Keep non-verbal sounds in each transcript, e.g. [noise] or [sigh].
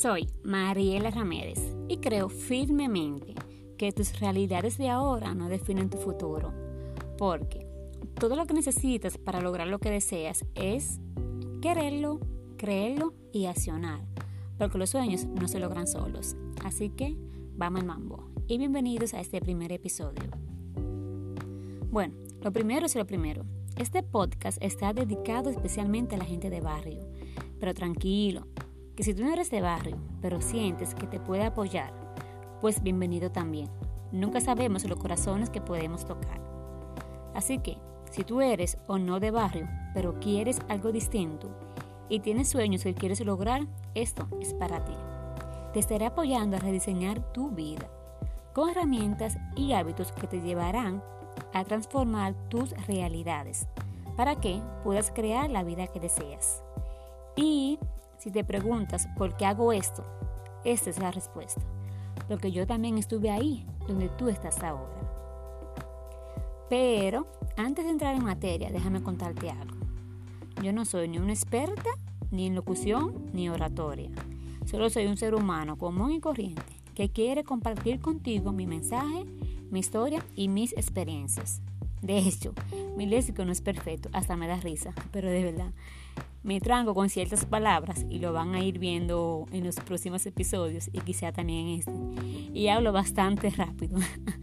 Soy Mariela Ramírez y creo firmemente que tus realidades de ahora no definen tu futuro, porque todo lo que necesitas para lograr lo que deseas es quererlo, creerlo y accionar, porque los sueños no se logran solos. Así que vamos al mambo y bienvenidos a este primer episodio. Bueno, lo primero es lo primero. Este podcast está dedicado especialmente a la gente de barrio, pero tranquilo, que si tú no eres de barrio, pero sientes que te puede apoyar, pues bienvenido también. Nunca sabemos los corazones que podemos tocar. Así que, si tú eres o no de barrio, pero quieres algo distinto y tienes sueños que quieres lograr, esto es para ti. Te estaré apoyando a rediseñar tu vida con herramientas y hábitos que te llevarán a transformar tus realidades para que puedas crear la vida que deseas. Y si te preguntas por qué hago esto, esta es la respuesta. Porque yo también estuve ahí donde tú estás ahora. Pero antes de entrar en materia, déjame contarte algo. Yo no soy ni una experta, ni en locución, ni oratoria. Solo soy un ser humano común y corriente que quiere compartir contigo mi mensaje, mi historia y mis experiencias. De hecho, mi léxico no es perfecto, hasta me da risa, pero de verdad, me trango con ciertas palabras y lo van a ir viendo en los próximos episodios y quizá también en este. Y hablo bastante rápido.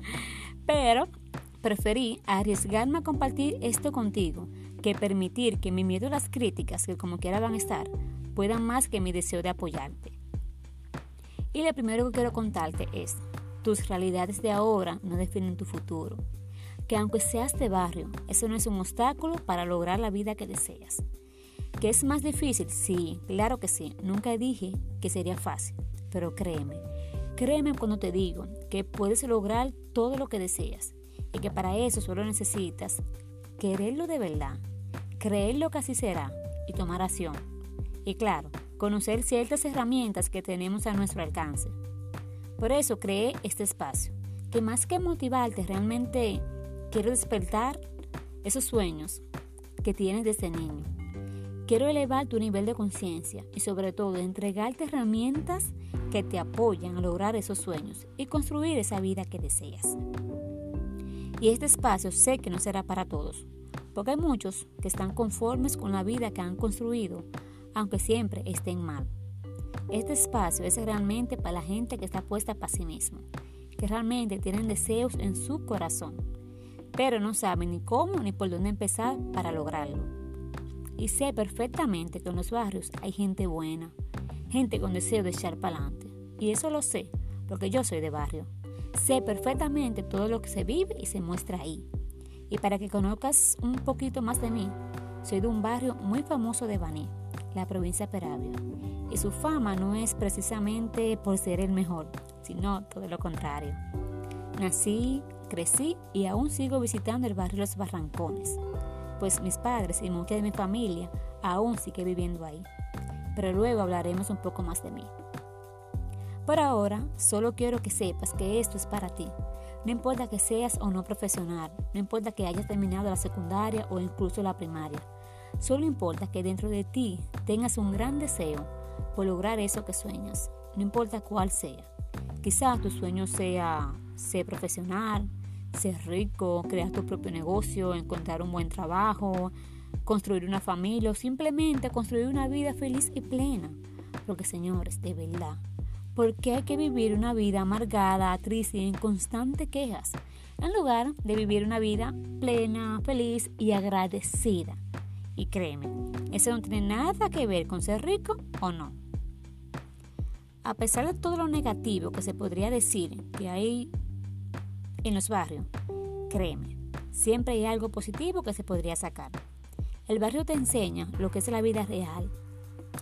[laughs] Pero preferí arriesgarme a compartir esto contigo que permitir que mi miedo a las críticas, que como quiera van a estar, puedan más que mi deseo de apoyarte. Y lo primero que quiero contarte es, tus realidades de ahora no definen tu futuro. Que aunque seas de barrio, eso no es un obstáculo para lograr la vida que deseas. ¿Que es más difícil? Sí, claro que sí. Nunca dije que sería fácil, pero créeme. Créeme cuando te digo que puedes lograr todo lo que deseas y que para eso solo necesitas quererlo de verdad, creerlo que así será y tomar acción. Y claro, conocer ciertas herramientas que tenemos a nuestro alcance. Por eso creé este espacio, que más que motivarte realmente quiero despertar esos sueños que tienes desde niño Quiero elevar tu nivel de conciencia y sobre todo entregarte herramientas que te apoyan a lograr esos sueños y construir esa vida que deseas. Y este espacio sé que no será para todos, porque hay muchos que están conformes con la vida que han construido, aunque siempre estén mal. Este espacio es realmente para la gente que está puesta para sí mismo, que realmente tienen deseos en su corazón, pero no saben ni cómo ni por dónde empezar para lograrlo. Y sé perfectamente que en los barrios hay gente buena, gente con deseo de echar para adelante. Y eso lo sé, porque yo soy de barrio. Sé perfectamente todo lo que se vive y se muestra ahí. Y para que conozcas un poquito más de mí, soy de un barrio muy famoso de Baní, la provincia de Peravia. Y su fama no es precisamente por ser el mejor, sino todo lo contrario. Nací, crecí y aún sigo visitando el barrio Los Barrancones, pues mis padres y mucha de mi familia aún sigue viviendo ahí. Pero luego hablaremos un poco más de mí. Por ahora, solo quiero que sepas que esto es para ti. No importa que seas o no profesional, no importa que hayas terminado la secundaria o incluso la primaria. Solo importa que dentro de ti tengas un gran deseo por lograr eso que sueñas, no importa cuál sea. Quizás tu sueño sea ser profesional, ser rico, crear tu propio negocio, encontrar un buen trabajo, construir una familia o simplemente construir una vida feliz y plena. Porque señores, de verdad, ¿por qué hay que vivir una vida amargada, triste y en constante quejas? En lugar de vivir una vida plena, feliz y agradecida. Y créeme, eso no tiene nada que ver con ser rico o no. A pesar de todo lo negativo que se podría decir que hay en los barrios, créeme, siempre hay algo positivo que se podría sacar. El barrio te enseña lo que es la vida real.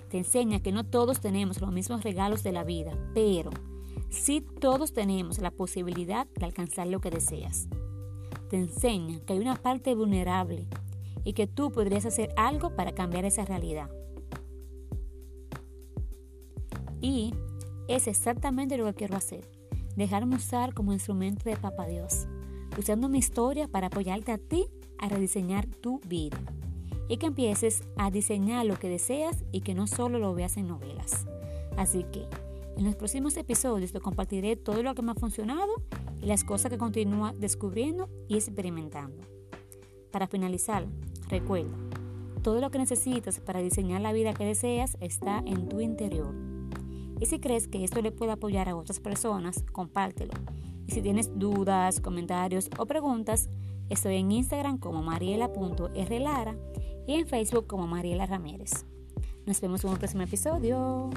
Te enseña que no todos tenemos los mismos regalos de la vida, pero sí todos tenemos la posibilidad de alcanzar lo que deseas. Te enseña que hay una parte vulnerable y que tú podrías hacer algo para cambiar esa realidad. Y es exactamente lo que quiero hacer dejarme usar como instrumento de Papa Dios, usando mi historia para apoyarte a ti a rediseñar tu vida y que empieces a diseñar lo que deseas y que no solo lo veas en novelas. Así que En los próximos episodios te compartiré todo lo que me ha funcionado y las cosas que continúa descubriendo y experimentando. Para finalizar, recuerda, todo lo que necesitas para diseñar la vida que deseas está en tu interior. Y si crees que esto le puede apoyar a otras personas, compártelo. Y si tienes dudas, comentarios o preguntas, estoy en Instagram como mariela.rlara y en Facebook como Mariela Ramírez. Nos vemos en un próximo episodio.